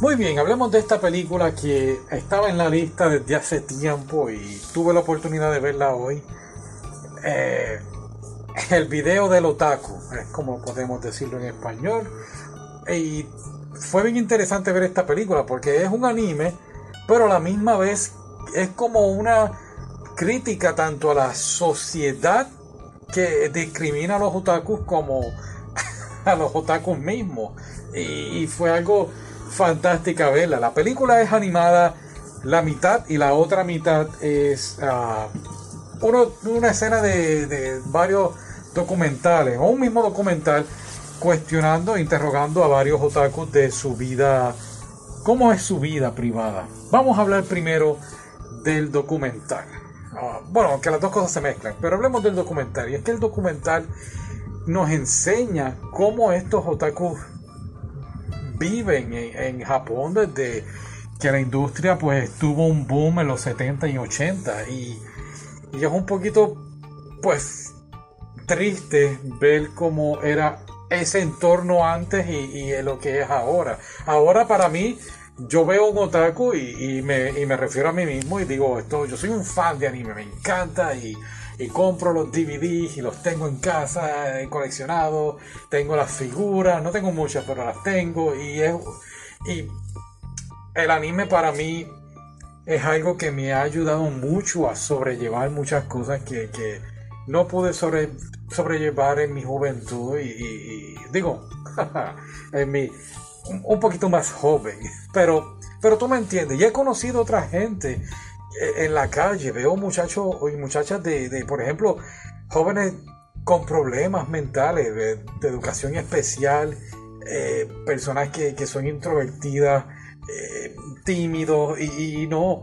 Muy bien, hablemos de esta película que estaba en la lista desde hace tiempo y tuve la oportunidad de verla hoy. Eh, el video del otaku, es como podemos decirlo en español. Y fue bien interesante ver esta película porque es un anime, pero a la misma vez es como una crítica tanto a la sociedad que discrimina a los otakus como a los otakus mismos. Y, fue algo fantástica verla. La película es animada la mitad y la otra mitad es ah, una escena de, varios documentales o un mismo documental cuestionando, interrogando a varios otakus de su vida, cómo es su vida privada. Vamos a hablar primero del documental. Ah, bueno, que las dos cosas se mezclan, pero hablemos del documental. Y es que el documental nos enseña cómo estos otakus viven en, Japón desde que la industria pues tuvo un boom en los 70 y 80 y, es un poquito pues triste ver cómo era ese entorno antes y, lo que es ahora. Ahora para mí yo veo un otaku y, me, y, me, refiero a mí mismo y digo, esto, yo soy un fan de anime, me encanta y, compro los DVDs y los tengo en casa, he coleccionado, tengo las figuras, no tengo muchas, pero las tengo y, el anime para mí es algo que me ha ayudado mucho a sobrellevar muchas cosas que, no pude sobre, sobrellevar en mi juventud y digo, en mi un poquito más joven, pero, pero tú me entiendes, y he conocido otra gente eh, en la calle, veo muchachos y muchachas de, por ejemplo, jóvenes con problemas mentales, de, educación especial, eh, personas que, son introvertidas, eh, tímidos y, no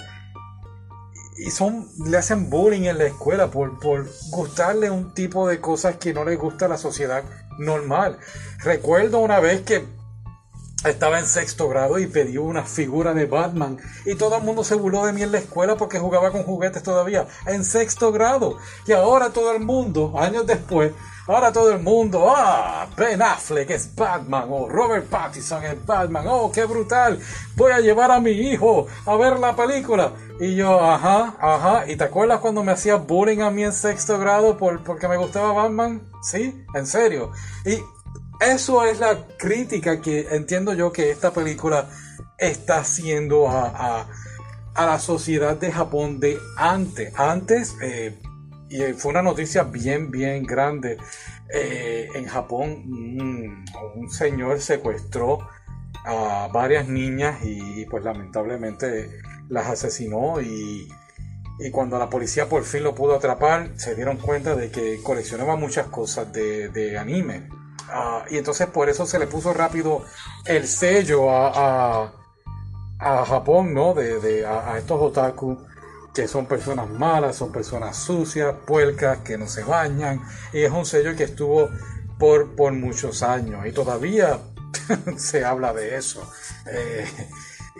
y son le hacen bullying en la escuela por, por gustarle un tipo de cosas que no les gusta a la sociedad normal. Recuerdo una vez que estaba en sexto grado y pedí una figura de Batman. Y todo el mundo se burló de mí en la escuela porque jugaba con juguetes todavía. En sexto grado. Y ahora todo el mundo años después ahora todo el mundo ah Ben Affleck es Batman o Robert Pattinson es Batman oh qué brutal. Voy a llevar a mi hijo a ver la película y yo ajá ajá y te acuerdas cuando me hacía bullying a mí en sexto grado por porque me gustaba Batman sí en serio. Y eso es la crítica que entiendo yo que esta película está haciendo a, la sociedad de Japón de antes. Antes, eh, y fue una noticia bien, bien grande, eh, en Japón un, señor secuestró a varias niñas y, pues lamentablemente las asesinó y, cuando la policía por fin lo pudo atrapar se dieron cuenta de que coleccionaba muchas cosas de, de anime Ah, y entonces por eso se le puso rápido el sello a, a, Japón, ¿no? De, a, estos otaku que son personas malas, son personas sucias, puercas, que no se bañan. Y es un sello que estuvo por, por muchos años y todavía se habla de eso. Eh,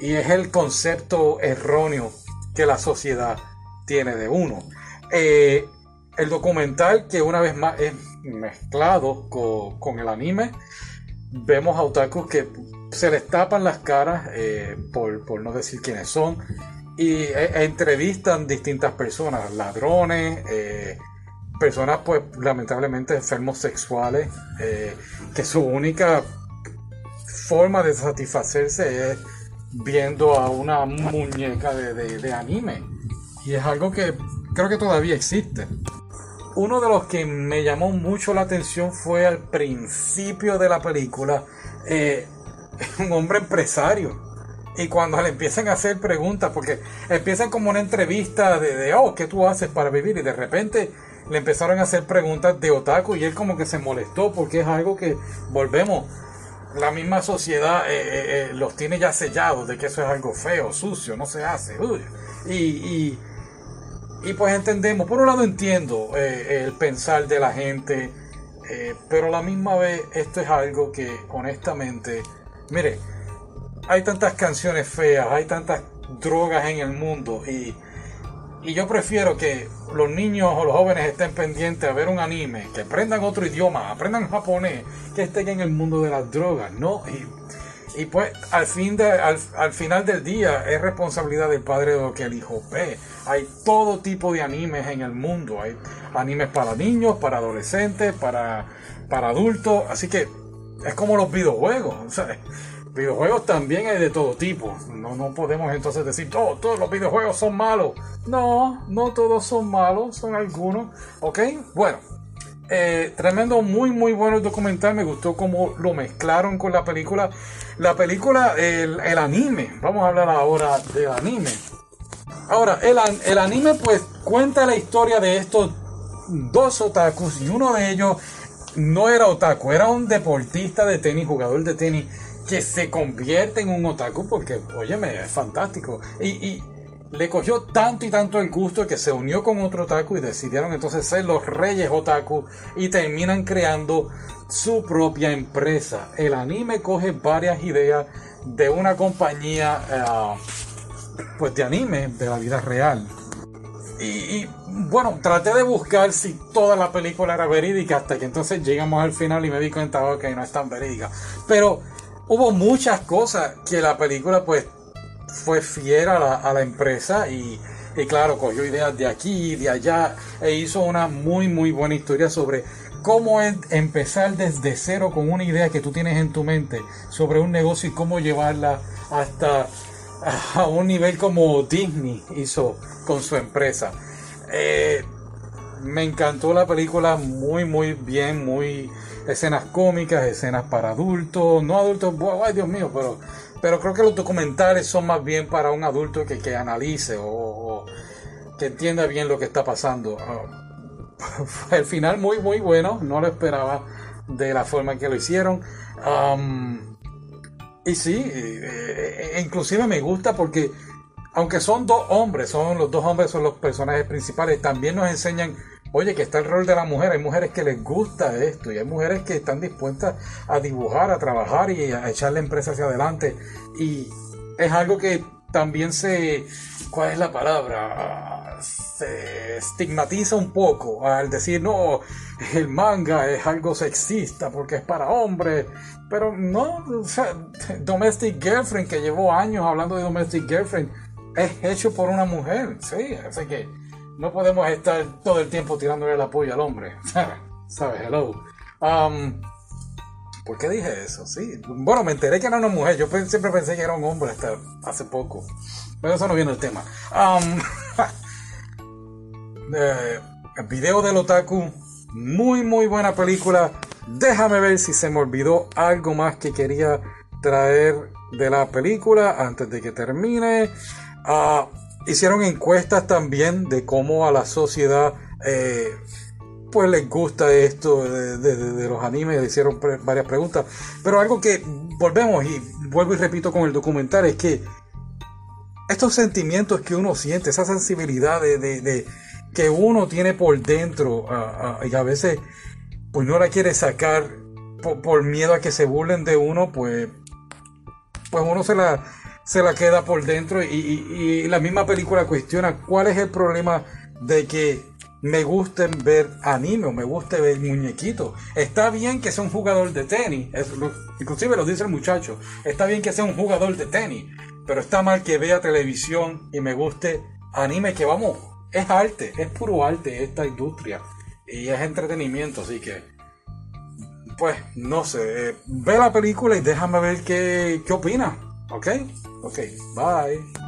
y es el concepto erróneo que la sociedad tiene de uno. Eh, el documental que una vez más mezclado con, el anime, vemos a otakus que se les tapan las caras, eh, por, no decir quiénes son, y e, e entrevistan distintas personas, ladrones, eh, personas pues lamentablemente enfermos sexuales, eh, que su única forma de satisfacerse es viendo a una muñeca de anime. Y es algo que creo que todavía existe uno de los que me llamó mucho la atención fue al principio de la película, eh, un hombre empresario. Y cuando le empiezan a hacer preguntas, porque empiezan como una entrevista de, oh, ¿qué tú haces para vivir? Y de repente le empezaron a hacer preguntas de otaku y él como que se molestó porque es algo que, volvemos, la misma sociedad eh, eh, los tiene ya sellados de que eso es algo feo, sucio, no se hace. y, y y pues entendemos, por un lado entiendo eh, el pensar de la gente, eh, pero a la misma vez esto es algo que honestamente, mire, hay tantas canciones feas, hay tantas drogas en el mundo y, y yo prefiero que los niños o los jóvenes estén pendientes a ver un anime, que aprendan otro idioma, aprendan japonés, que estén en el mundo de las drogas, ¿no? Y, Y pues al, fin de, al, al, final del día es responsabilidad del padre de lo que el hijo ve. Hay todo tipo de animes en el mundo. Hay animes para niños, para adolescentes, para, para adultos. Así que es como los videojuegos. videojuegos también hay de todo tipo. No, no podemos entonces decir, oh, todos los videojuegos son malos. No, no todos son malos, son algunos. ¿Ok? Bueno. Eh, tremendo, muy muy bueno el documental. Me gustó cómo lo mezclaron con la película. La película, el, anime. Vamos a hablar ahora del anime. Ahora, el, el anime pues cuenta la historia de estos dos otakus y uno de ellos no era otaku, era un deportista de tenis, jugador de tenis que se convierte en un otaku porque, óyeme, es fantástico. Y, le cogió tanto y tanto el gusto que se unió con otro otaku y decidieron entonces ser los reyes otaku y terminan creando su propia empresa. El anime coge varias ideas de una compañía eh, pues de anime de la vida real. Y, bueno, traté de buscar si toda la película era verídica hasta que entonces llegamos al final y me di cuenta que no es tan verídica. Pero hubo muchas cosas que la película pues fue fiel a la, empresa y, claro, cogió ideas de aquí y de allá e hizo una muy muy buena historia sobre cómo empezar desde cero con una idea que tú tienes en tu mente sobre un negocio y cómo llevarla hasta a un nivel como Disney hizo con su empresa. Eh, me encantó la película, muy muy bien, muy escenas cómicas, escenas para adultos, no adultos, ay Dios mío, pero pero creo que los documentales son más bien para un adulto que, que analice o, que entienda bien lo que está pasando. Uh, el final muy, muy bueno, no lo esperaba de la forma en que lo hicieron. Y sí, eh, eh, inclusive me gusta porque aunque son dos hombres, son los dos hombres son los personajes principales, también nos enseñan Oye, que está el rol de la mujer. Hay mujeres que les gusta esto y hay mujeres que están dispuestas a dibujar, a trabajar y a echar la empresa hacia adelante. Y es algo que también se. ¿Cuál es la palabra? Se estigmatiza un poco al decir, no, el manga es algo sexista porque es para hombres. Pero no, Domestic Girlfriend, que llevó años hablando de Domestic Girlfriend, es hecho por una mujer. Sí, así que no podemos estar todo el tiempo tirándole el apoyo al hombre. ¿Sabes? Hello. Um, ¿Por qué dije eso? Sí. Bueno, me enteré que era una mujer. Yo siempre pensé que era un hombre hasta hace poco. Pero eso no viene el tema. Um, eh, el video del otaku. Muy, muy buena película. Déjame ver si se me olvidó algo más que quería traer de la película antes de que termine. Uh, hicieron encuestas también de cómo a la sociedad eh, pues les gusta esto de, los animes, hicieron varias preguntas, pero algo que volvemos y vuelvo y repito con el documental es que estos sentimientos que uno siente, esa sensibilidad de, que uno tiene por dentro y a veces pues no la quiere sacar por, por miedo a que se burlen de uno, pues pues uno se la se la queda por dentro y, la misma película cuestiona cuál es el problema de que me gusten ver anime o me guste ver muñequitos. Está bien que sea un jugador de tenis, inclusive lo dice el muchacho, está bien que sea un jugador de tenis, pero está mal que vea televisión y me guste anime, que vamos, es arte, es puro arte esta industria y es entretenimiento, así que, pues, no sé, eh, ve la película y déjame ver qué, qué opinas, ¿ok? Okay, bye.